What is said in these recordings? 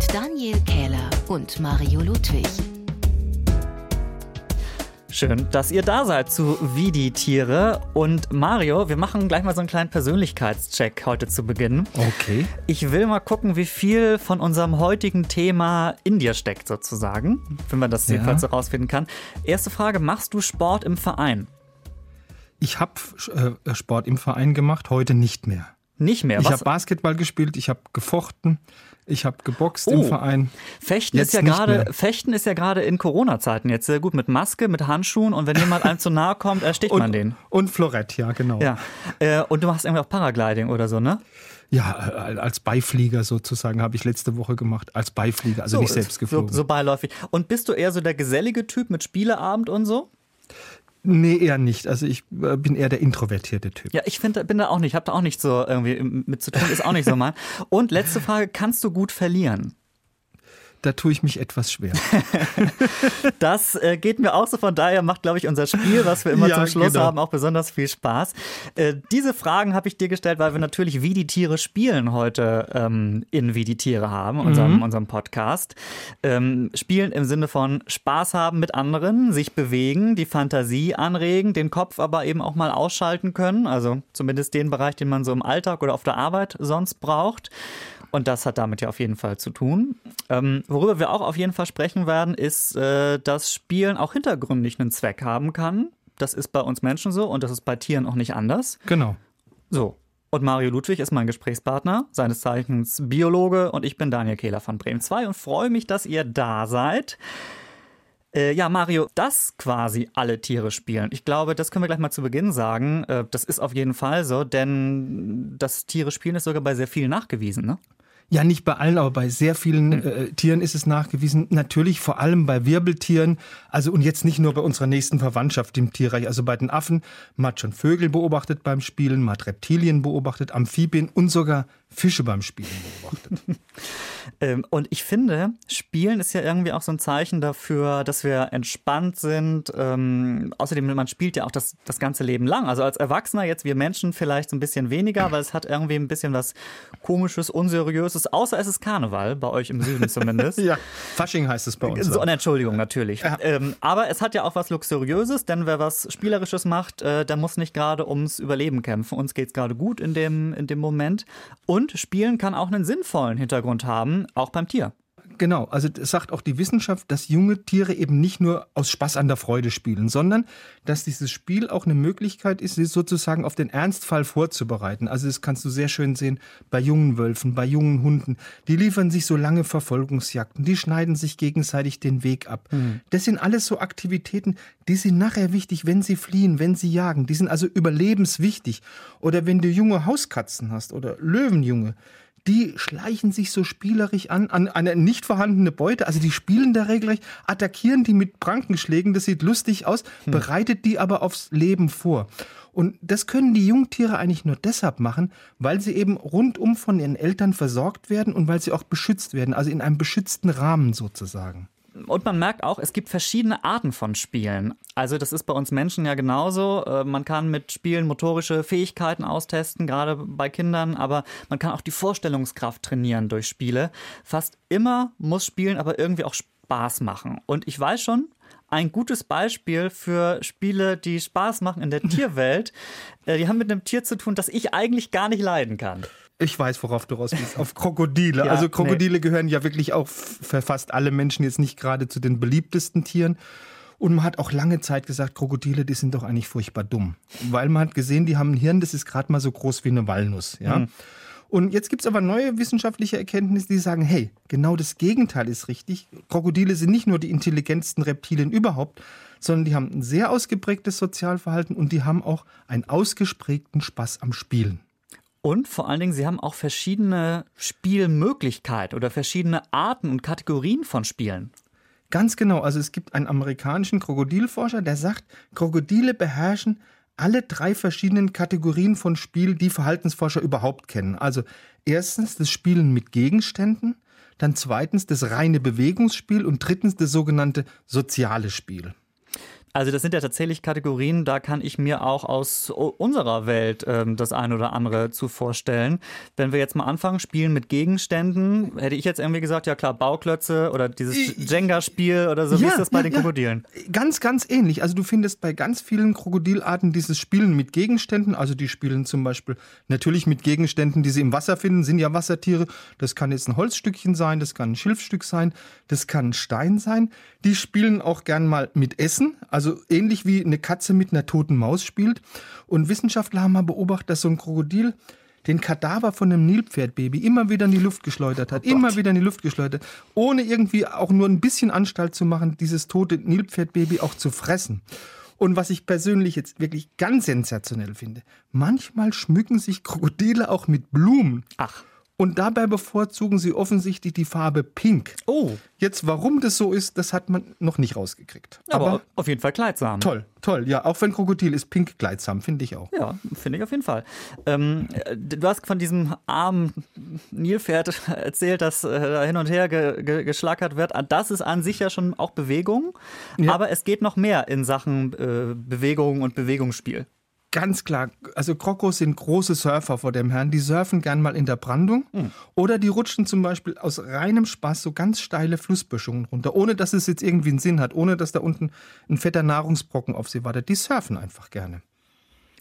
mit Daniel Kähler und Mario Ludwig. Schön, dass ihr da seid zu Wie die Tiere. Und Mario, wir machen gleich mal so einen kleinen Persönlichkeitscheck heute zu Beginn. Okay. Ich will mal gucken, wie viel von unserem heutigen Thema in dir steckt, sozusagen. Wenn man das ja. jedenfalls so rausfinden kann. Erste Frage: Machst du Sport im Verein? Ich habe äh, Sport im Verein gemacht, heute nicht mehr. Nicht mehr? Ich habe Basketball gespielt, ich habe gefochten, ich habe geboxt oh. im Verein. Fechten jetzt ist ja gerade Fechten ist ja gerade in Corona-Zeiten jetzt sehr gut mit Maske, mit Handschuhen und wenn jemand einem zu nahe kommt, ersticht und, man den. Und Florett, ja genau. Ja. Äh, und du machst irgendwie auch Paragliding oder so, ne? Ja, äh, als Beiflieger sozusagen habe ich letzte Woche gemacht. Als Beiflieger, also so, nicht selbst geflogen. So, so beiläufig. Und bist du eher so der gesellige Typ mit Spieleabend und so? Nee, eher nicht. Also ich äh, bin eher der introvertierte Typ. Ja, ich finde, bin da auch nicht. Ich habe da auch nicht so irgendwie mit zu tun. Ist auch nicht so mal. Und letzte Frage: Kannst du gut verlieren? Da tue ich mich etwas schwer. das äh, geht mir auch so. Von daher macht, glaube ich, unser Spiel, was wir immer ja, zum Schluss genau. haben, auch besonders viel Spaß. Äh, diese Fragen habe ich dir gestellt, weil wir natürlich Wie die Tiere spielen heute ähm, in Wie die Tiere haben, unserem, mhm. unserem Podcast. Ähm, spielen im Sinne von Spaß haben mit anderen, sich bewegen, die Fantasie anregen, den Kopf aber eben auch mal ausschalten können. Also zumindest den Bereich, den man so im Alltag oder auf der Arbeit sonst braucht. Und das hat damit ja auf jeden Fall zu tun. Ähm, worüber wir auch auf jeden Fall sprechen werden, ist, äh, dass Spielen auch hintergründig einen Zweck haben kann. Das ist bei uns Menschen so und das ist bei Tieren auch nicht anders. Genau. So. Und Mario Ludwig ist mein Gesprächspartner, seines Zeichens Biologe und ich bin Daniel Kehler von Bremen 2 und freue mich, dass ihr da seid. Äh, ja, Mario, dass quasi alle Tiere spielen. Ich glaube, das können wir gleich mal zu Beginn sagen. Äh, das ist auf jeden Fall so, denn das Tiere spielen ist sogar bei sehr vielen nachgewiesen, ne? Ja, nicht bei allen, aber bei sehr vielen hm. äh, Tieren ist es nachgewiesen. Natürlich vor allem bei Wirbeltieren. Also und jetzt nicht nur bei unserer nächsten Verwandtschaft im Tierreich. Also bei den Affen. Man hat schon Vögel beobachtet beim Spielen, man hat Reptilien beobachtet, Amphibien und sogar Fische beim Spielen beobachtet. ähm, und ich finde, Spielen ist ja irgendwie auch so ein Zeichen dafür, dass wir entspannt sind. Ähm, außerdem, man spielt ja auch das, das ganze Leben lang. Also als Erwachsener jetzt, wir Menschen vielleicht so ein bisschen weniger, weil es hat irgendwie ein bisschen was Komisches, Unseriöses, außer es ist Karneval, bei euch im Süden zumindest. ja, Fasching heißt es bei uns. So, Entschuldigung, natürlich. Ja. Ähm, aber es hat ja auch was Luxuriöses, denn wer was Spielerisches macht, äh, der muss nicht gerade ums Überleben kämpfen. Uns geht es gerade gut in dem, in dem Moment. Und und Spielen kann auch einen sinnvollen Hintergrund haben, auch beim Tier. Genau, also das sagt auch die Wissenschaft, dass junge Tiere eben nicht nur aus Spaß an der Freude spielen, sondern dass dieses Spiel auch eine Möglichkeit ist, sie sozusagen auf den Ernstfall vorzubereiten. Also das kannst du sehr schön sehen bei jungen Wölfen, bei jungen Hunden. Die liefern sich so lange Verfolgungsjagden, die schneiden sich gegenseitig den Weg ab. Mhm. Das sind alles so Aktivitäten, die sind nachher wichtig, wenn sie fliehen, wenn sie jagen. Die sind also überlebenswichtig. Oder wenn du junge Hauskatzen hast oder Löwenjunge, die schleichen sich so spielerisch an, an eine nicht vorhandene Beute. Also die spielen da regelrecht, attackieren die mit Prankenschlägen, das sieht lustig aus, hm. bereitet die aber aufs Leben vor. Und das können die Jungtiere eigentlich nur deshalb machen, weil sie eben rundum von ihren Eltern versorgt werden und weil sie auch beschützt werden, also in einem beschützten Rahmen sozusagen und man merkt auch, es gibt verschiedene Arten von Spielen. Also das ist bei uns Menschen ja genauso. Äh, man kann mit Spielen motorische Fähigkeiten austesten, gerade bei Kindern, aber man kann auch die Vorstellungskraft trainieren durch Spiele. Fast immer muss Spielen aber irgendwie auch Spaß machen. Und ich weiß schon, ein gutes Beispiel für Spiele, die Spaß machen in der Tierwelt. Äh, die haben mit einem Tier zu tun, das ich eigentlich gar nicht leiden kann. Ich weiß, worauf du raus willst. Auf Krokodile. ja, also Krokodile nee. gehören ja wirklich auch für fast alle Menschen jetzt nicht gerade zu den beliebtesten Tieren. Und man hat auch lange Zeit gesagt, Krokodile, die sind doch eigentlich furchtbar dumm. Weil man hat gesehen, die haben ein Hirn, das ist gerade mal so groß wie eine Walnuss. Ja? Mhm. Und jetzt gibt es aber neue wissenschaftliche Erkenntnisse, die sagen, hey, genau das Gegenteil ist richtig. Krokodile sind nicht nur die intelligentsten Reptilien überhaupt, sondern die haben ein sehr ausgeprägtes Sozialverhalten und die haben auch einen ausgesprägten Spaß am Spielen. Und vor allen Dingen, sie haben auch verschiedene Spielmöglichkeiten oder verschiedene Arten und Kategorien von Spielen. Ganz genau. Also es gibt einen amerikanischen Krokodilforscher, der sagt, Krokodile beherrschen alle drei verschiedenen Kategorien von Spiel, die Verhaltensforscher überhaupt kennen. Also erstens das Spielen mit Gegenständen, dann zweitens das reine Bewegungsspiel und drittens das sogenannte soziale Spiel. Also das sind ja tatsächlich Kategorien, da kann ich mir auch aus unserer Welt ähm, das eine oder andere zu vorstellen. Wenn wir jetzt mal anfangen, spielen mit Gegenständen, hätte ich jetzt irgendwie gesagt, ja klar, Bauklötze oder dieses Jenga-Spiel oder so. Ja, Wie ist das bei ja, den Krokodilen? Ja. Ganz, ganz ähnlich. Also du findest bei ganz vielen Krokodilarten dieses Spielen mit Gegenständen. Also die spielen zum Beispiel natürlich mit Gegenständen, die sie im Wasser finden, sind ja Wassertiere. Das kann jetzt ein Holzstückchen sein, das kann ein Schilfstück sein, das kann ein Stein sein. Die spielen auch gern mal mit Essen. Also also ähnlich wie eine Katze mit einer toten Maus spielt. Und Wissenschaftler haben mal beobachtet, dass so ein Krokodil den Kadaver von einem Nilpferdbaby immer wieder in die Luft geschleudert hat, oh immer wieder in die Luft geschleudert, ohne irgendwie auch nur ein bisschen Anstalt zu machen, dieses tote Nilpferdbaby auch zu fressen. Und was ich persönlich jetzt wirklich ganz sensationell finde, manchmal schmücken sich Krokodile auch mit Blumen. Ach. Und dabei bevorzugen sie offensichtlich die Farbe Pink. Oh. Jetzt, warum das so ist, das hat man noch nicht rausgekriegt. Aber, Aber auf jeden Fall kleidsam. Toll, toll. Ja, auch wenn Krokodil ist pink kleidsam, finde ich auch. Ja, finde ich auf jeden Fall. Ähm, du hast von diesem armen Nilpferd erzählt, das äh, da hin und her ge ge geschlackert wird. Das ist an sich ja schon auch Bewegung. Ja. Aber es geht noch mehr in Sachen äh, Bewegung und Bewegungsspiel ganz klar, also Krokos sind große Surfer vor dem Herrn. Die surfen gern mal in der Brandung mhm. oder die rutschen zum Beispiel aus reinem Spaß so ganz steile Flussböschungen runter, ohne dass es jetzt irgendwie einen Sinn hat, ohne dass da unten ein fetter Nahrungsbrocken auf sie wartet. Die surfen einfach gerne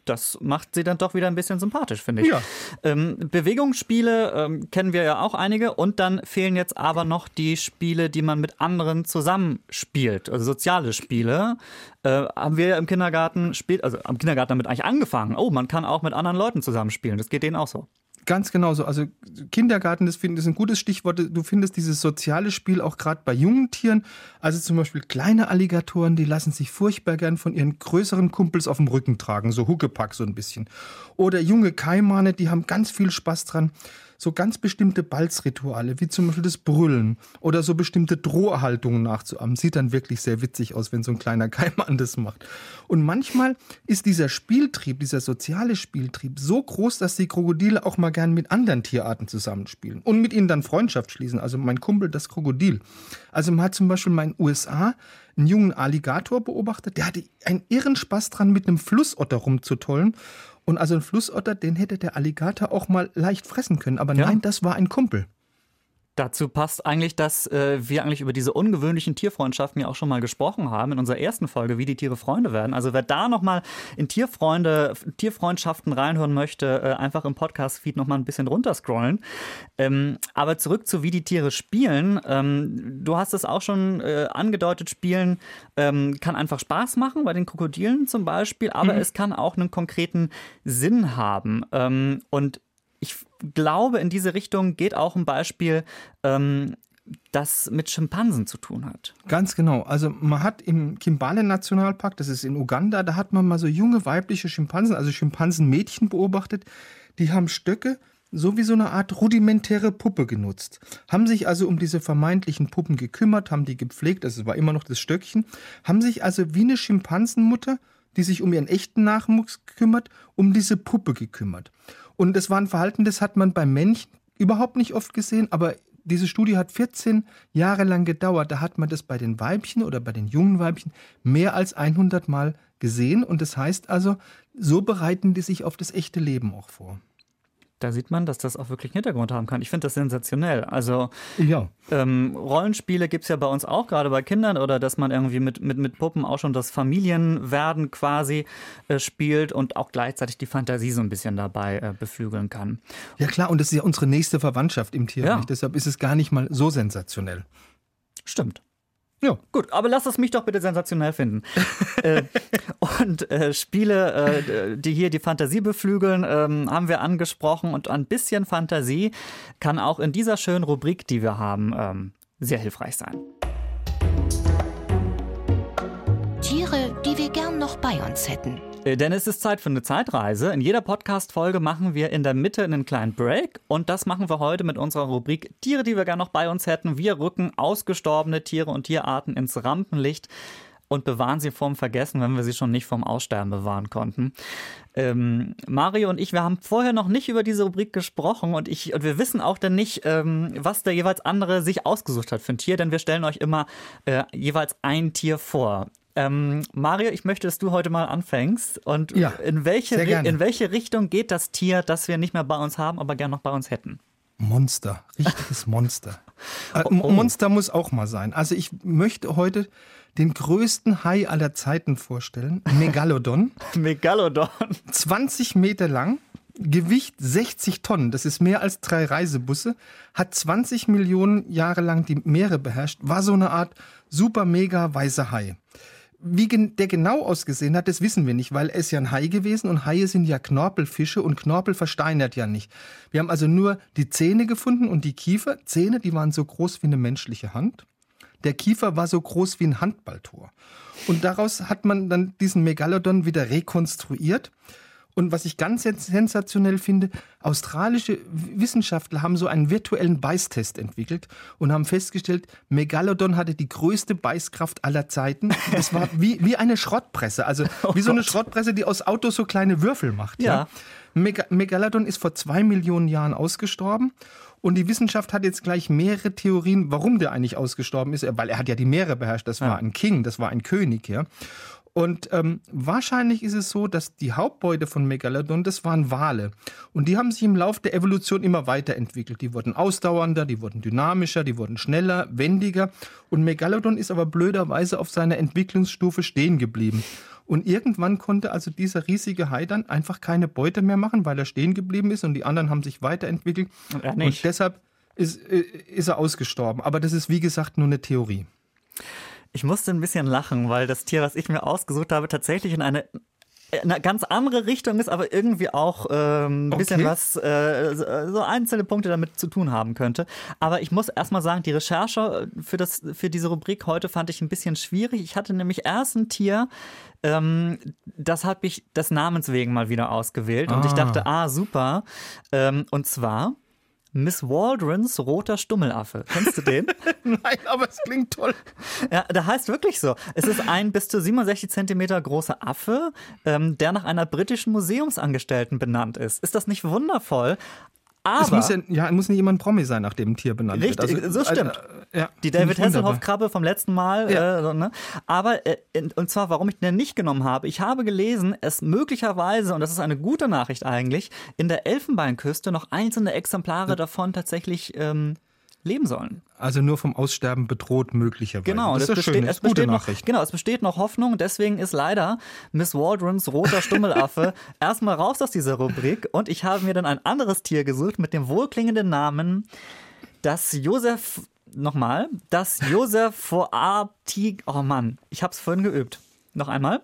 das macht sie dann doch wieder ein bisschen sympathisch, finde ich. Ja. Ähm, Bewegungsspiele ähm, kennen wir ja auch einige und dann fehlen jetzt aber noch die Spiele, die man mit anderen zusammenspielt, also soziale Spiele. Äh, haben wir im Kindergarten spielt, also am Kindergarten damit eigentlich angefangen. Oh, man kann auch mit anderen Leuten zusammenspielen. Das geht denen auch so. Ganz genau so. Also Kindergarten, das finde ich ein gutes Stichwort. Du findest dieses soziale Spiel auch gerade bei jungen Tieren. Also zum Beispiel kleine Alligatoren, die lassen sich furchtbar gern von ihren größeren Kumpels auf dem Rücken tragen, so Huckepack so ein bisschen. Oder junge Kaimane, die haben ganz viel Spaß dran so ganz bestimmte Balzrituale, wie zum Beispiel das Brüllen oder so bestimmte Drohhaltungen nachzuahmen. Sieht dann wirklich sehr witzig aus, wenn so ein kleiner Keimann das macht. Und manchmal ist dieser Spieltrieb, dieser soziale Spieltrieb so groß, dass die Krokodile auch mal gern mit anderen Tierarten zusammenspielen und mit ihnen dann Freundschaft schließen. Also mein Kumpel, das Krokodil. Also man hat zum Beispiel mal in den USA einen jungen Alligator beobachtet, der hatte einen irren Spaß dran, mit einem Flussotter rumzutollen. Und also ein Flussotter, den hätte der Alligator auch mal leicht fressen können. Aber ja. nein, das war ein Kumpel. Dazu passt eigentlich, dass äh, wir eigentlich über diese ungewöhnlichen Tierfreundschaften ja auch schon mal gesprochen haben in unserer ersten Folge, wie die Tiere Freunde werden. Also wer da noch mal in Tierfreunde, Tierfreundschaften reinhören möchte, äh, einfach im Podcast-Feed noch mal ein bisschen runterscrollen. Ähm, aber zurück zu wie die Tiere spielen. Ähm, du hast es auch schon äh, angedeutet, Spielen ähm, kann einfach Spaß machen, bei den Krokodilen zum Beispiel, aber mhm. es kann auch einen konkreten Sinn haben. Ähm, und ich glaube, in diese Richtung geht auch ein Beispiel, ähm, das mit Schimpansen zu tun hat. Ganz genau. Also man hat im Kimbale Nationalpark, das ist in Uganda, da hat man mal so junge weibliche Schimpansen, also Schimpansenmädchen beobachtet, die haben Stöcke so wie so eine Art rudimentäre Puppe genutzt. Haben sich also um diese vermeintlichen Puppen gekümmert, haben die gepflegt, also es war immer noch das Stöckchen, haben sich also wie eine Schimpansenmutter, die sich um ihren echten Nachwuchs kümmert, um diese Puppe gekümmert. Und das war ein Verhalten, das hat man beim Männchen überhaupt nicht oft gesehen, aber diese Studie hat 14 Jahre lang gedauert. Da hat man das bei den Weibchen oder bei den jungen Weibchen mehr als 100 Mal gesehen. Und das heißt also, so bereiten die sich auf das echte Leben auch vor da sieht man, dass das auch wirklich einen Hintergrund haben kann. Ich finde das sensationell. Also ja. ähm, Rollenspiele gibt es ja bei uns auch, gerade bei Kindern, oder dass man irgendwie mit, mit, mit Puppen auch schon das Familienwerden quasi äh, spielt und auch gleichzeitig die Fantasie so ein bisschen dabei äh, beflügeln kann. Ja klar, und das ist ja unsere nächste Verwandtschaft im Tierreich. Ja. Deshalb ist es gar nicht mal so sensationell. Stimmt. Ja. Gut, aber lass es mich doch bitte sensationell finden. äh, und äh, Spiele, äh, die hier die Fantasie beflügeln, ähm, haben wir angesprochen. Und ein bisschen Fantasie kann auch in dieser schönen Rubrik, die wir haben, ähm, sehr hilfreich sein. Tiere, die wir gern noch bei uns hätten. Äh, denn es ist Zeit für eine Zeitreise. In jeder Podcast-Folge machen wir in der Mitte einen kleinen Break. Und das machen wir heute mit unserer Rubrik Tiere, die wir gerne noch bei uns hätten. Wir rücken ausgestorbene Tiere und Tierarten ins Rampenlicht und bewahren sie vorm Vergessen, wenn wir sie schon nicht vorm Aussterben bewahren konnten. Ähm, Mario und ich, wir haben vorher noch nicht über diese Rubrik gesprochen und, ich, und wir wissen auch dann nicht, ähm, was der jeweils andere sich ausgesucht hat für ein Tier, denn wir stellen euch immer äh, jeweils ein Tier vor. Ähm, Mario, ich möchte, dass du heute mal anfängst. Und ja, in, welche, in welche Richtung geht das Tier, das wir nicht mehr bei uns haben, aber gerne noch bei uns hätten? Monster, richtiges Monster. Äh, oh, oh. Monster muss auch mal sein. Also ich möchte heute den größten Hai aller Zeiten vorstellen, Megalodon. Megalodon. 20 Meter lang, Gewicht 60 Tonnen, das ist mehr als drei Reisebusse, hat 20 Millionen Jahre lang die Meere beherrscht, war so eine Art super mega weißer Hai. Wie der genau ausgesehen hat, das wissen wir nicht, weil er ist ja ein Hai gewesen und Haie sind ja Knorpelfische und Knorpel versteinert ja nicht. Wir haben also nur die Zähne gefunden und die Kiefer. Zähne, die waren so groß wie eine menschliche Hand. Der Kiefer war so groß wie ein Handballtor. Und daraus hat man dann diesen Megalodon wieder rekonstruiert. Und was ich ganz sensationell finde, australische Wissenschaftler haben so einen virtuellen Beißtest entwickelt und haben festgestellt, Megalodon hatte die größte Beißkraft aller Zeiten. Das war wie, wie eine Schrottpresse, also oh wie so eine Schrottpresse, die aus Autos so kleine Würfel macht. Ja. ja. Meg Megalodon ist vor zwei Millionen Jahren ausgestorben. Und die Wissenschaft hat jetzt gleich mehrere Theorien, warum der eigentlich ausgestorben ist, weil er hat ja die Meere beherrscht. Das war ja. ein King, das war ein König, ja. Und ähm, wahrscheinlich ist es so, dass die Hauptbeute von Megalodon, das waren Wale. Und die haben sich im Laufe der Evolution immer weiterentwickelt. Die wurden ausdauernder, die wurden dynamischer, die wurden schneller, wendiger. Und Megalodon ist aber blöderweise auf seiner Entwicklungsstufe stehen geblieben. Und irgendwann konnte also dieser riesige Hai dann einfach keine Beute mehr machen, weil er stehen geblieben ist und die anderen haben sich weiterentwickelt. Und, und deshalb ist, äh, ist er ausgestorben. Aber das ist, wie gesagt, nur eine Theorie. Ich musste ein bisschen lachen, weil das Tier, was ich mir ausgesucht habe, tatsächlich in eine eine ganz andere Richtung ist, aber irgendwie auch ähm, ein bisschen okay. was, äh, so einzelne Punkte damit zu tun haben könnte. Aber ich muss erstmal sagen, die Recherche für, das, für diese Rubrik heute fand ich ein bisschen schwierig. Ich hatte nämlich erst ein Tier, ähm, das habe ich des Namens wegen mal wieder ausgewählt. Und ich ah. dachte, ah, super. Ähm, und zwar Miss Waldrons roter Stummelaffe. Kennst du den? Nein, aber es klingt toll. Ja, der heißt wirklich so. Es ist ein bis zu 67 Zentimeter großer Affe, ähm, der nach einer britischen Museumsangestellten benannt ist. Ist das nicht wundervoll? Aber es muss ja, ja, muss nicht jemand Promi sein, nach dem ein Tier benannt richtig, wird. Also, so stimmt. Äh, ja, die David Hasselhoff-Krabbe vom letzten Mal. Ja. Äh, ne? Aber, äh, und zwar, warum ich den nicht genommen habe. Ich habe gelesen, es möglicherweise, und das ist eine gute Nachricht eigentlich, in der Elfenbeinküste noch einzelne Exemplare davon tatsächlich ähm, leben sollen. Also nur vom Aussterben bedroht möglicherweise. Genau, das, das ist besteht, schön, es besteht noch, Genau, es besteht noch Hoffnung. Deswegen ist leider Miss Waldrons roter Stummelaffe erstmal raus aus dieser Rubrik. Und ich habe mir dann ein anderes Tier gesucht mit dem wohlklingenden Namen, das Josef nochmal, das Josef Foartig. Oh Mann, ich habe es vorhin geübt. Noch einmal.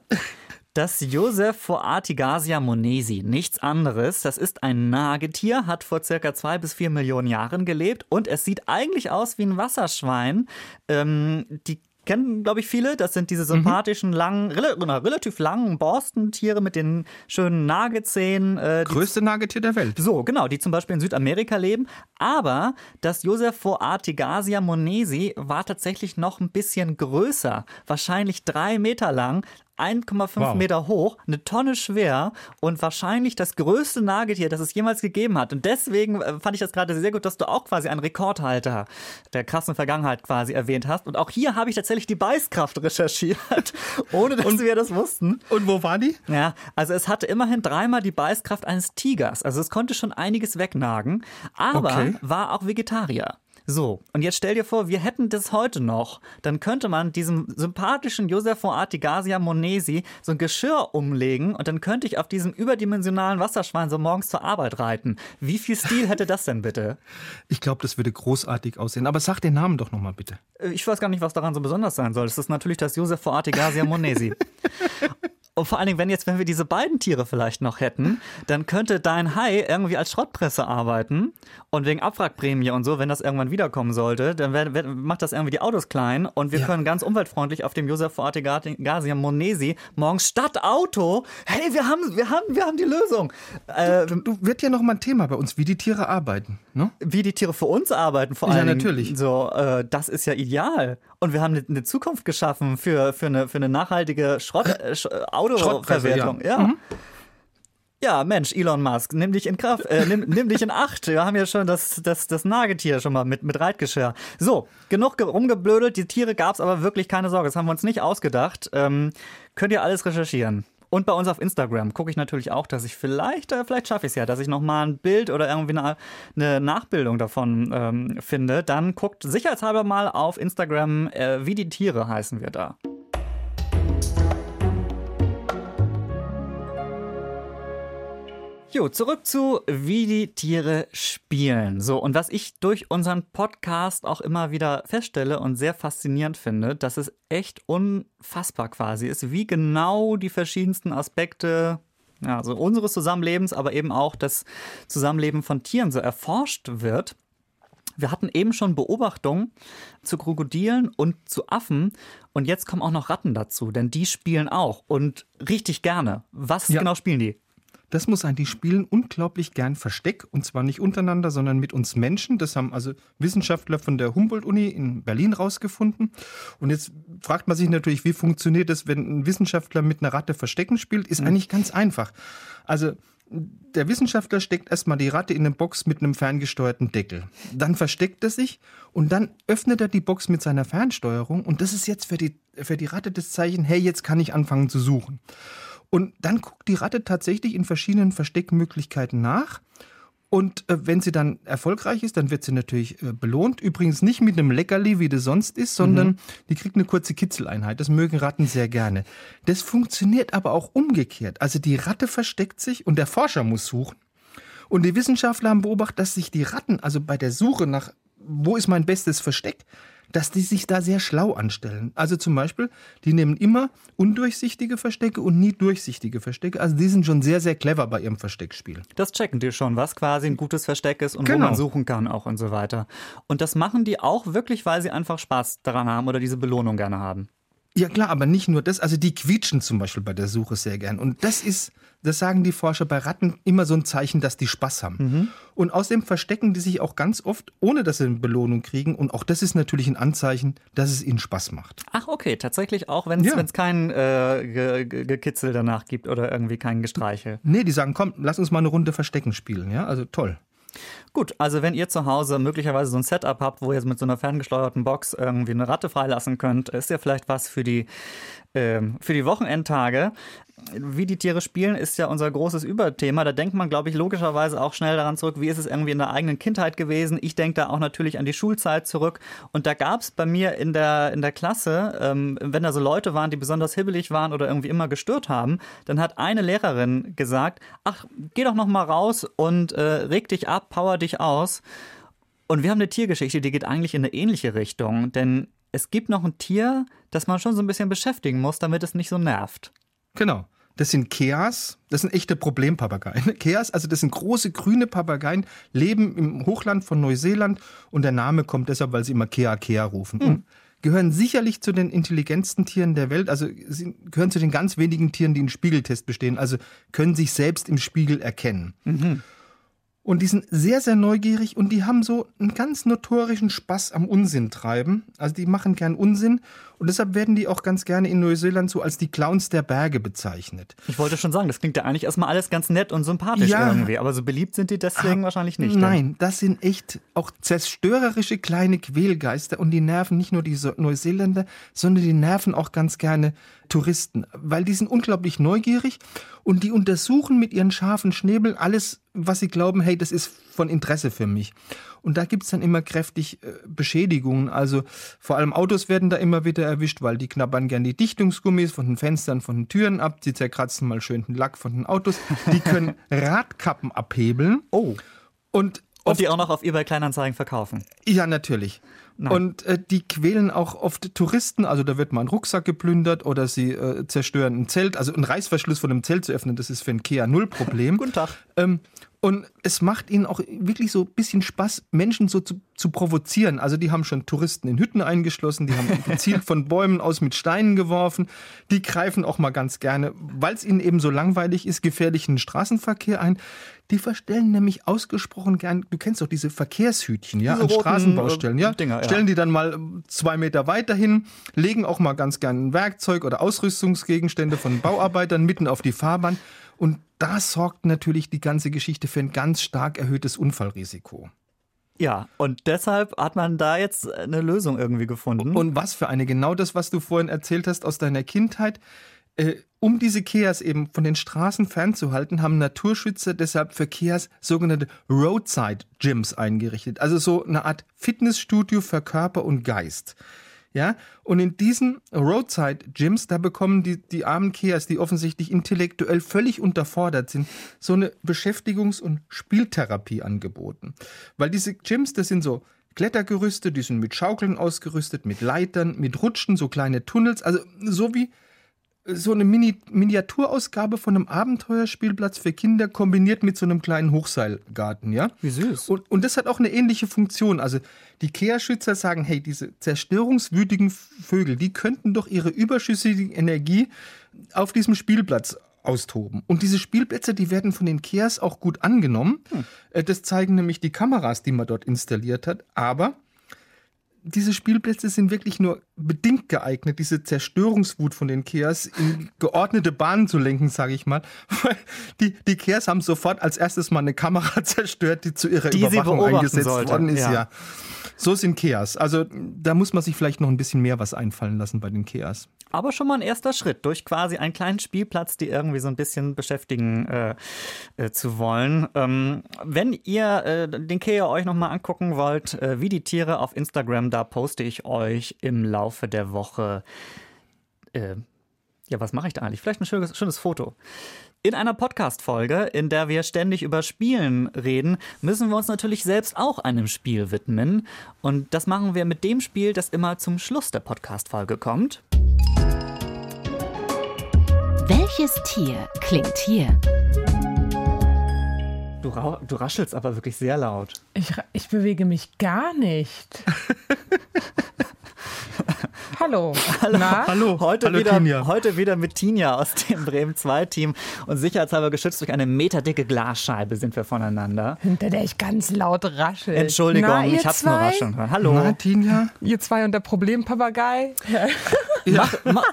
Das Josef Foartigasia monesi, nichts anderes. Das ist ein Nagetier, hat vor circa zwei bis vier Millionen Jahren gelebt und es sieht eigentlich aus wie ein Wasserschwein. Ähm, die kennen, glaube ich, viele. Das sind diese mhm. sympathischen, mhm. langen, relativ langen Borstentiere mit den schönen Nagezähnen. Äh, Größte Nagetier der Welt. So, genau, die zum Beispiel in Südamerika leben. Aber das Josepho Artigasia monesi war tatsächlich noch ein bisschen größer. Wahrscheinlich drei Meter lang, 1,5 wow. Meter hoch, eine Tonne schwer und wahrscheinlich das größte Nagetier, das es jemals gegeben hat. Und deswegen äh, fand ich das gerade sehr gut, dass du auch quasi einen Rekordhalter der krassen Vergangenheit quasi erwähnt hast. Und auch hier habe ich tatsächlich die Beißkraft recherchiert, ohne dass und, wir das wussten. Und wo war die? Ja, also es hatte immerhin dreimal die Beißkraft eines Tigers. Also es konnte schon einiges wegnagen, aber okay. war auch Vegetarier. So, und jetzt stell dir vor, wir hätten das heute noch. Dann könnte man diesem sympathischen Josef von Artigasia Monesi so ein Geschirr umlegen und dann könnte ich auf diesem überdimensionalen Wasserschwein so morgens zur Arbeit reiten. Wie viel Stil hätte das denn bitte? Ich glaube, das würde großartig aussehen. Aber sag den Namen doch nochmal bitte. Äh, ich weiß gar nicht, was daran so besonders sein soll. Das ist natürlich das Josef von Artigasia Monesi. Und vor allen Dingen, wenn jetzt, wenn wir diese beiden Tiere vielleicht noch hätten, dann könnte dein Hai irgendwie als Schrottpresse arbeiten und wegen Abwrackprämie und so, wenn das irgendwann wiederkommen sollte, dann wär, wär, macht das irgendwie die Autos klein und wir ja. können ganz umweltfreundlich auf dem Josef Fortigasia Monesi morgens statt Auto, hey, wir haben, wir haben, wir haben die Lösung. Äh, du, du, wird ja noch mal ein Thema bei uns, wie die Tiere arbeiten, ne? Wie die Tiere für uns arbeiten, vor allem. Ja, natürlich. So, äh, das ist ja ideal. Und wir haben eine, eine Zukunft geschaffen für, für, eine, für eine nachhaltige Schrott, äh, Autoverwertung. Ja. ja. Mhm. Ja, Mensch, Elon Musk, nimm dich in Kraft, äh, nimm, nimm, dich in Acht. Wir haben ja schon das, das, das Nagetier schon mal mit, mit Reitgeschirr. So, genug rumgeblödelt. Die Tiere gab es aber wirklich keine Sorge. Das haben wir uns nicht ausgedacht. Ähm, könnt ihr alles recherchieren. Und bei uns auf Instagram gucke ich natürlich auch, dass ich vielleicht, äh, vielleicht schaffe ich es ja, dass ich nochmal ein Bild oder irgendwie eine, eine Nachbildung davon ähm, finde. Dann guckt sicherheitshalber mal auf Instagram, äh, wie die Tiere heißen wir da. Jo, zurück zu wie die Tiere spielen. So, und was ich durch unseren Podcast auch immer wieder feststelle und sehr faszinierend finde, dass es echt unfassbar quasi ist, wie genau die verschiedensten Aspekte ja, also unseres Zusammenlebens, aber eben auch das Zusammenleben von Tieren so erforscht wird. Wir hatten eben schon Beobachtungen zu Krokodilen und zu Affen und jetzt kommen auch noch Ratten dazu, denn die spielen auch und richtig gerne. Was ja. genau spielen die? Das muss sein, die spielen unglaublich gern Versteck und zwar nicht untereinander, sondern mit uns Menschen. Das haben also Wissenschaftler von der Humboldt-Uni in Berlin rausgefunden. Und jetzt fragt man sich natürlich, wie funktioniert das, wenn ein Wissenschaftler mit einer Ratte Verstecken spielt? Ist mhm. eigentlich ganz einfach. Also der Wissenschaftler steckt erstmal die Ratte in eine Box mit einem ferngesteuerten Deckel. Dann versteckt er sich und dann öffnet er die Box mit seiner Fernsteuerung. Und das ist jetzt für die, für die Ratte das Zeichen, hey, jetzt kann ich anfangen zu suchen. Und dann guckt die Ratte tatsächlich in verschiedenen Versteckmöglichkeiten nach. Und äh, wenn sie dann erfolgreich ist, dann wird sie natürlich äh, belohnt. Übrigens nicht mit einem Leckerli, wie das sonst ist, sondern mhm. die kriegt eine kurze Kitzeleinheit. Das mögen Ratten sehr gerne. Das funktioniert aber auch umgekehrt. Also die Ratte versteckt sich und der Forscher muss suchen. Und die Wissenschaftler haben beobachtet, dass sich die Ratten, also bei der Suche nach, wo ist mein bestes Versteck, dass die sich da sehr schlau anstellen. Also zum Beispiel, die nehmen immer undurchsichtige Verstecke und nie durchsichtige Verstecke. Also die sind schon sehr, sehr clever bei ihrem Versteckspiel. Das checken die schon, was quasi ein gutes Versteck ist und genau. wo man suchen kann auch und so weiter. Und das machen die auch wirklich, weil sie einfach Spaß daran haben oder diese Belohnung gerne haben. Ja klar, aber nicht nur das. Also die quietschen zum Beispiel bei der Suche sehr gern. Und das ist, das sagen die Forscher bei Ratten immer so ein Zeichen, dass die Spaß haben. Mhm. Und außerdem verstecken die sich auch ganz oft, ohne dass sie eine Belohnung kriegen. Und auch das ist natürlich ein Anzeichen, dass es ihnen Spaß macht. Ach okay, tatsächlich auch, wenn es ja. kein äh, Gekitzel danach gibt oder irgendwie kein Gestreichel. Nee, die sagen, komm, lass uns mal eine Runde Verstecken spielen. Ja, also toll. Gut, also wenn ihr zu Hause möglicherweise so ein Setup habt, wo ihr mit so einer ferngesteuerten Box irgendwie eine Ratte freilassen könnt, ist ja vielleicht was für die, äh, für die Wochenendtage wie die Tiere spielen, ist ja unser großes Überthema. Da denkt man, glaube ich, logischerweise auch schnell daran zurück, wie ist es irgendwie in der eigenen Kindheit gewesen. Ich denke da auch natürlich an die Schulzeit zurück. Und da gab es bei mir in der, in der Klasse, ähm, wenn da so Leute waren, die besonders hibbelig waren oder irgendwie immer gestört haben, dann hat eine Lehrerin gesagt, ach, geh doch noch mal raus und äh, reg dich ab, power dich aus. Und wir haben eine Tiergeschichte, die geht eigentlich in eine ähnliche Richtung. Denn es gibt noch ein Tier, das man schon so ein bisschen beschäftigen muss, damit es nicht so nervt. Genau. Das sind Keas, das sind echte Problempapageien. Keas, also das sind große grüne Papageien, leben im Hochland von Neuseeland und der Name kommt deshalb, weil sie immer Kea Kea rufen. Mhm. gehören sicherlich zu den intelligentsten Tieren der Welt, also sie gehören zu den ganz wenigen Tieren, die einen Spiegeltest bestehen, also können sich selbst im Spiegel erkennen. Mhm. Und die sind sehr, sehr neugierig und die haben so einen ganz notorischen Spaß am Unsinn treiben. Also die machen gern Unsinn und deshalb werden die auch ganz gerne in Neuseeland so als die Clowns der Berge bezeichnet. Ich wollte schon sagen, das klingt ja eigentlich erstmal alles ganz nett und sympathisch ja, irgendwie, aber so beliebt sind die deswegen ah, wahrscheinlich nicht. Nein, denn. das sind echt auch zerstörerische kleine Quälgeister und die nerven nicht nur die Neuseeländer, sondern die nerven auch ganz gerne Touristen, weil die sind unglaublich neugierig und die untersuchen mit ihren scharfen Schnäbeln alles, was sie glauben, hey, das ist von Interesse für mich. Und da gibt es dann immer kräftig äh, Beschädigungen. Also vor allem Autos werden da immer wieder erwischt, weil die knabbern gern die Dichtungsgummis von den Fenstern, von den Türen ab. Sie zerkratzen mal schön den Lack von den Autos. Die können Radkappen abhebeln. Oh. Und und die auch noch auf eBay Kleinanzeigen verkaufen. Ja, natürlich. Nein. Und äh, die quälen auch oft Touristen. Also da wird mal ein Rucksack geplündert oder sie äh, zerstören ein Zelt. Also ein Reißverschluss von einem Zelt zu öffnen, das ist für ein Kia null Problem. Guten Tag. Ähm, und es macht ihnen auch wirklich so ein bisschen Spaß, Menschen so zu, zu, provozieren. Also die haben schon Touristen in Hütten eingeschlossen, die haben gezielt von Bäumen aus mit Steinen geworfen. Die greifen auch mal ganz gerne, weil es ihnen eben so langweilig ist, gefährlichen Straßenverkehr ein. Die verstellen nämlich ausgesprochen gern, du kennst doch diese Verkehrshütchen, ja, diese an roten, Straßenbaustellen, ja? Dinger, ja? Stellen die dann mal zwei Meter weiter hin, legen auch mal ganz gern ein Werkzeug oder Ausrüstungsgegenstände von Bauarbeitern mitten auf die Fahrbahn. Und da sorgt natürlich die ganze Geschichte für ein ganz stark erhöhtes Unfallrisiko. Ja, und deshalb hat man da jetzt eine Lösung irgendwie gefunden. Und was für eine? Genau das, was du vorhin erzählt hast aus deiner Kindheit. Äh, um diese Keas eben von den Straßen fernzuhalten, haben Naturschützer deshalb für Keas sogenannte Roadside Gyms eingerichtet. Also so eine Art Fitnessstudio für Körper und Geist. Ja, und in diesen Roadside Gyms, da bekommen die, die armen Keas, die offensichtlich intellektuell völlig unterfordert sind, so eine Beschäftigungs- und Spieltherapie angeboten. Weil diese Gyms, das sind so Klettergerüste, die sind mit Schaukeln ausgerüstet, mit Leitern, mit Rutschen, so kleine Tunnels, also so wie so eine Mini Miniaturausgabe von einem Abenteuerspielplatz für Kinder kombiniert mit so einem kleinen Hochseilgarten, ja? Wie süß. Und, und das hat auch eine ähnliche Funktion. Also die Kehrschützer sagen, hey, diese zerstörungswütigen Vögel, die könnten doch ihre überschüssige Energie auf diesem Spielplatz austoben. Und diese Spielplätze, die werden von den Kehrs auch gut angenommen. Hm. Das zeigen nämlich die Kameras, die man dort installiert hat. Aber diese Spielplätze sind wirklich nur bedingt geeignet, diese Zerstörungswut von den Keas in geordnete Bahnen zu lenken, sage ich mal. Weil die, die Keas haben sofort als erstes mal eine Kamera zerstört, die zu ihrer die Überwachung eingesetzt sollte. worden ist. Ja. ja. So sind Keas. Also da muss man sich vielleicht noch ein bisschen mehr was einfallen lassen bei den Keas. Aber schon mal ein erster Schritt, durch quasi einen kleinen Spielplatz, die irgendwie so ein bisschen beschäftigen äh, äh, zu wollen. Ähm, wenn ihr äh, den Kea euch nochmal angucken wollt, äh, wie die Tiere auf Instagram, da poste ich euch im Laufe der Woche. Äh, ja, was mache ich da eigentlich? Vielleicht ein schönes, schönes Foto. In einer Podcast-Folge, in der wir ständig über Spielen reden, müssen wir uns natürlich selbst auch einem Spiel widmen. Und das machen wir mit dem Spiel, das immer zum Schluss der Podcast-Folge kommt. Welches Tier klingt hier? Du, du raschelst aber wirklich sehr laut. Ich, ich bewege mich gar nicht. Hallo. Hallo. Na? Hallo. Heute, Hallo, wieder, Tinja. heute wieder mit Tinja aus dem Bremen 2 Team. Und sicherheitshalber geschützt durch eine meterdicke Glasscheibe sind wir voneinander. Hinter der ich ganz laut raschel. Entschuldigung, Na, ich hab's zwei? nur rascheln hören. Hallo. Na, Tinja. Ihr zwei und der Problempapagei. Ja. Mach, mach,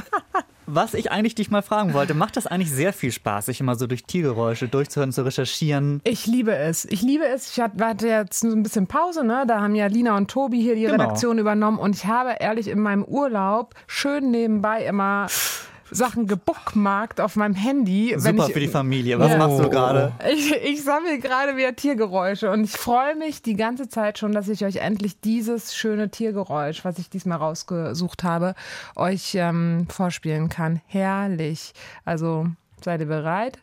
was ich eigentlich dich mal fragen wollte, macht das eigentlich sehr viel Spaß, sich immer so durch Tiergeräusche durchzuhören, zu recherchieren? Ich liebe es. Ich liebe es. Ich hatte jetzt ein bisschen Pause, ne? Da haben ja Lina und Tobi hier die genau. Redaktion übernommen und ich habe ehrlich in meinem Urlaub schön nebenbei immer Sachen gebookmarkt auf meinem Handy. Super ich, für die Familie. Was ja, machst du gerade? Ich, ich sammle gerade wieder Tiergeräusche und ich freue mich die ganze Zeit schon, dass ich euch endlich dieses schöne Tiergeräusch, was ich diesmal rausgesucht habe, euch ähm, vorspielen kann. Herrlich. Also seid ihr bereit?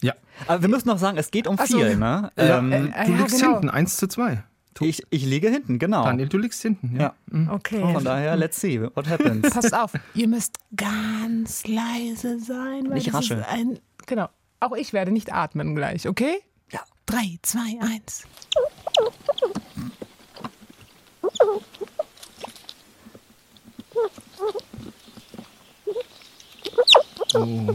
Ja. Aber wir müssen noch sagen, es geht um so. viel, ne? Ja, ähm, äh, du liegst genau. hinten, eins zu zwei. Ich, ich liege hinten, genau. Daniel, du liegst hinten. Ja. ja. Mhm. Okay. Von daher, let's see what happens. Passt auf, ihr müsst ganz leise sein. Weil nicht rascheln. Ein, genau. Auch ich werde nicht atmen gleich, okay? Ja. Drei, zwei, eins. Oh.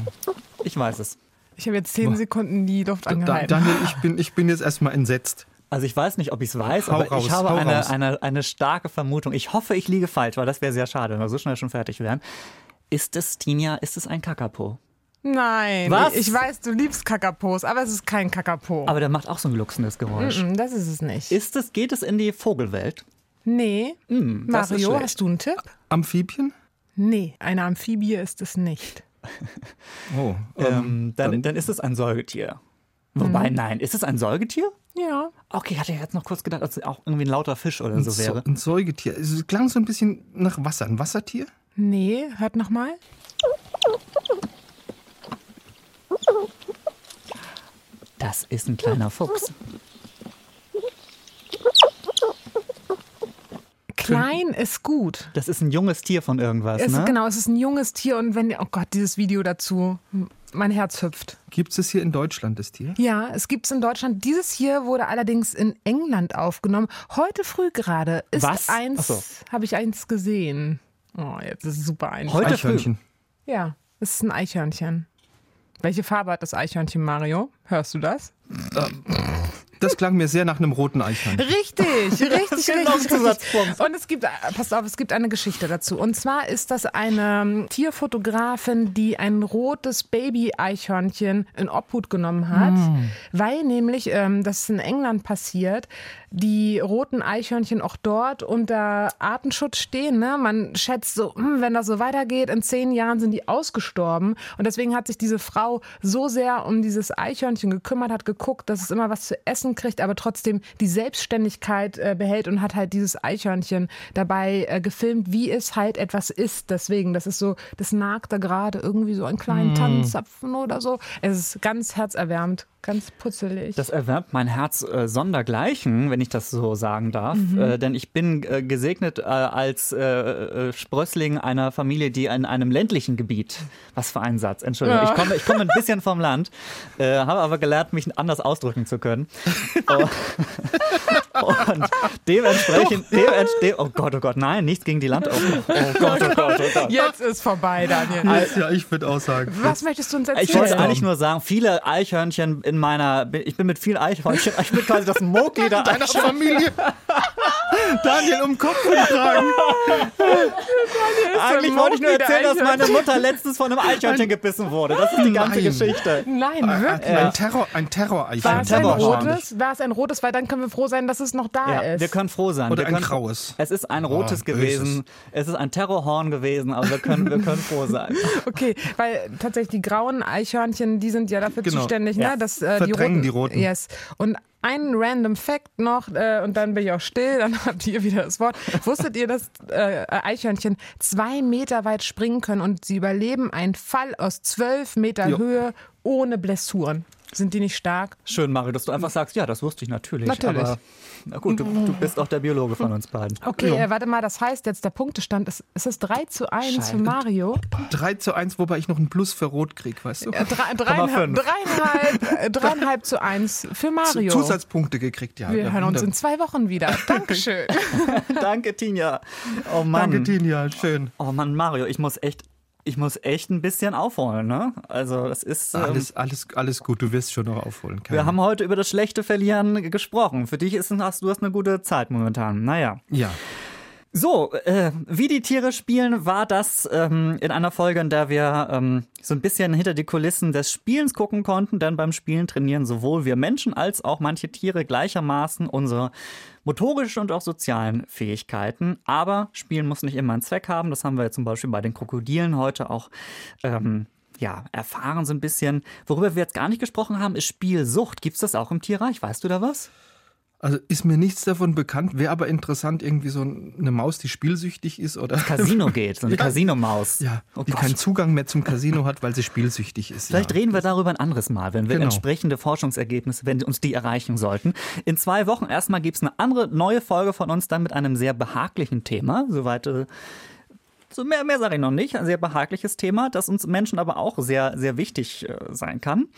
Ich weiß es. Ich habe jetzt zehn Sekunden die Luft angehalten. Daniel, ich bin, ich bin jetzt erstmal entsetzt. Also ich weiß nicht, ob ich es weiß, hau aber raus, ich habe eine, eine, eine starke Vermutung. Ich hoffe, ich liege falsch, weil das wäre sehr schade, wenn wir so schnell schon fertig wären. Ist es, Tinja, ist es ein Kakapo? Nein. Was? Ich, weiß, du liebst Kakapos, aber es ist kein Kakapo. Aber der macht auch so ein glucksendes Geräusch. Mm -mm, das ist es nicht. Ist es, geht es in die Vogelwelt? Nee. Mm, Mario, hast du einen Tipp? Amphibien? Nee, eine Amphibie ist es nicht. oh. Ähm, ähm, dann, dann, dann ist es ein Säugetier. Wobei, mhm. nein, ist es ein Säugetier? Ja. Okay, hatte ich jetzt noch kurz gedacht, dass es auch irgendwie ein lauter Fisch oder ein so wäre. ein Säugetier. Es klang so ein bisschen nach Wasser. Ein Wassertier? Nee, hört nochmal. Das ist ein kleiner Fuchs. Klein ist gut. Das ist ein junges Tier von irgendwas, es, ne? Genau, es ist ein junges Tier und wenn, oh Gott, dieses Video dazu mein Herz hüpft. Gibt es hier in Deutschland, das Tier? Ja, es gibt es in Deutschland. Dieses hier wurde allerdings in England aufgenommen. Heute früh gerade ist Was? eins, so. habe ich eins gesehen. Oh, jetzt ist es super einfach. Heute Eichhörnchen. Früh. Ja, es ist ein Eichhörnchen. Welche Farbe hat das Eichhörnchen, Mario? Hörst du das? Ähm, Das klang mir sehr nach einem roten Eichhörnchen. Richtig, richtig, genau richtig, richtig. Und es gibt, äh, passt auf, es gibt eine Geschichte dazu. Und zwar ist das eine ähm, Tierfotografin, die ein rotes Baby-Eichhörnchen in Obhut genommen hat, mm. weil nämlich, ähm, das ist in England passiert, die roten Eichhörnchen auch dort unter Artenschutz stehen. Ne? Man schätzt so, hm, wenn das so weitergeht, in zehn Jahren sind die ausgestorben. Und deswegen hat sich diese Frau so sehr um dieses Eichhörnchen gekümmert, hat geguckt, dass es immer was zu essen kriegt, aber trotzdem die Selbstständigkeit äh, behält und hat halt dieses Eichhörnchen dabei äh, gefilmt, wie es halt etwas ist. Deswegen, das ist so, das nagt da gerade irgendwie so einen kleinen mm. Tannenzapfen oder so. Es ist ganz herzerwärmend ganz putzelig. Das erwärmt mein Herz äh, sondergleichen, wenn ich das so sagen darf. Mhm. Äh, denn ich bin äh, gesegnet äh, als äh, äh, Sprössling einer Familie, die in einem ländlichen Gebiet. Was für ein Satz, Entschuldigung. Ja. Ich komme ich komm ein bisschen vom Land, habe aber gelernt, mich anders ausdrücken zu können. Und dementsprechend, dementsprechend, oh Gott, oh Gott, nein, nichts gegen die Land. Oh, oh Gott, oh Gott, oh Gott. Jetzt ist vorbei, Daniel. ja, ich würde auch sagen. Was möchtest du uns erzählen? Ich wollte eigentlich nur sagen, viele Eichhörnchen in meiner, ich bin mit vielen Eichhörnchen, ich bin quasi das Mogli der Deiner Familie. Daniel um Kopf tragen. Eigentlich wollte ich nur erzählen, dass meine Mutter letztens von einem Eichhörnchen gebissen wurde. Das ist die ganze Nein. Geschichte. Nein, wirklich. Ein Terror, ein Terror-Eichhörnchen. War es ein rotes? War es ein rotes? Weil dann können wir froh sein, dass es noch da ja, ist. Wir können froh sein. Oder wir ein können, graues. Es ist ein rotes oh, gewesen. Es ist ein Terrorhorn gewesen, aber wir können, wir können froh sein. Okay, weil tatsächlich die grauen Eichhörnchen, die sind ja dafür genau. zuständig, ja. ne, dass äh, die roten, die roten. Yes. Und ein random Fact noch, äh, und dann bin ich auch still, dann habt ihr wieder das Wort. Wusstet ihr, dass äh, Eichhörnchen zwei Meter weit springen können und sie überleben einen Fall aus zwölf Meter jo. Höhe ohne Blessuren? Sind die nicht stark? Schön, Mario, dass du einfach sagst, ja, das wusste ich natürlich. Natürlich. Aber na gut, du, du bist auch der Biologe von uns beiden. Okay, ja. äh, warte mal, das heißt jetzt, der Punktestand ist, ist es 3 zu 1 Scheiße. für Mario? 3 zu 1, wobei ich noch einen Plus für Rot kriege, weißt du? Äh, drei, dreieinhalb, dreieinhalb, äh, dreieinhalb zu 1 für Mario. Zusatzpunkte gekriegt, ja. Wir hören uns in zwei Wochen wieder. Dankeschön. Danke, Tinja. Oh Mann. Danke, Tinja. Schön. Oh Mann, Mario, ich muss echt ich muss echt ein bisschen aufholen, ne? Also das ist ähm, alles, alles, alles gut. Du wirst schon noch aufholen. Keine. Wir haben heute über das schlechte Verlieren gesprochen. Für dich ist hast du hast eine gute Zeit momentan. Naja. Ja. So, äh, wie die Tiere spielen, war das ähm, in einer Folge, in der wir ähm, so ein bisschen hinter die Kulissen des Spielens gucken konnten, denn beim Spielen trainieren sowohl wir Menschen als auch manche Tiere gleichermaßen unsere motorischen und auch sozialen Fähigkeiten. Aber Spielen muss nicht immer einen Zweck haben. Das haben wir zum Beispiel bei den Krokodilen heute auch ähm, ja, erfahren so ein bisschen. Worüber wir jetzt gar nicht gesprochen haben, ist Spielsucht. Gibt es das auch im Tierreich? Weißt du da was? Also ist mir nichts davon bekannt. Wäre aber interessant, irgendwie so eine Maus, die spielsüchtig ist oder. Casino geht, so eine ja. Casino-Maus. Ja, oh die Gott. keinen Zugang mehr zum Casino hat, weil sie spielsüchtig ist. Vielleicht ja. reden wir darüber ein anderes Mal, wenn wir genau. entsprechende Forschungsergebnisse, wenn uns die erreichen sollten. In zwei Wochen erstmal gibt es eine andere neue Folge von uns dann mit einem sehr behaglichen Thema. Soweit. Äh, so mehr, mehr sage ich noch nicht. Ein sehr behagliches Thema, das uns Menschen aber auch sehr, sehr wichtig äh, sein kann.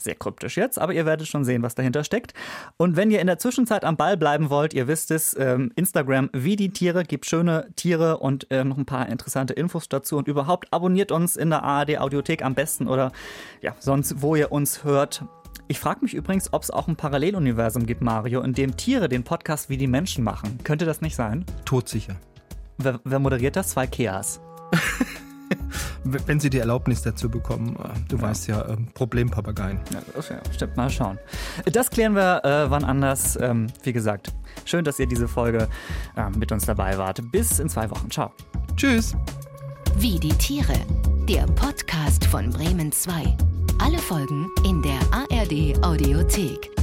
Sehr kryptisch jetzt, aber ihr werdet schon sehen, was dahinter steckt. Und wenn ihr in der Zwischenzeit am Ball bleiben wollt, ihr wisst es, ähm, Instagram wie die Tiere, gibt schöne Tiere und äh, noch ein paar interessante Infos dazu. Und überhaupt abonniert uns in der ARD Audiothek am besten oder ja, sonst, wo ihr uns hört. Ich frage mich übrigens, ob es auch ein Paralleluniversum gibt, Mario, in dem Tiere den Podcast wie die Menschen machen. Könnte das nicht sein? Todsicher. Wer, wer moderiert das? Zwei Keas. wenn sie die Erlaubnis dazu bekommen. Äh, du ja. weißt ja, ähm, Problempapageien. Ja, stimmt, mal schauen. Das klären wir äh, wann anders. Ähm, wie gesagt, schön, dass ihr diese Folge äh, mit uns dabei wart. Bis in zwei Wochen. Ciao. Tschüss. Wie die Tiere. Der Podcast von Bremen 2. Alle Folgen in der ARD Audiothek.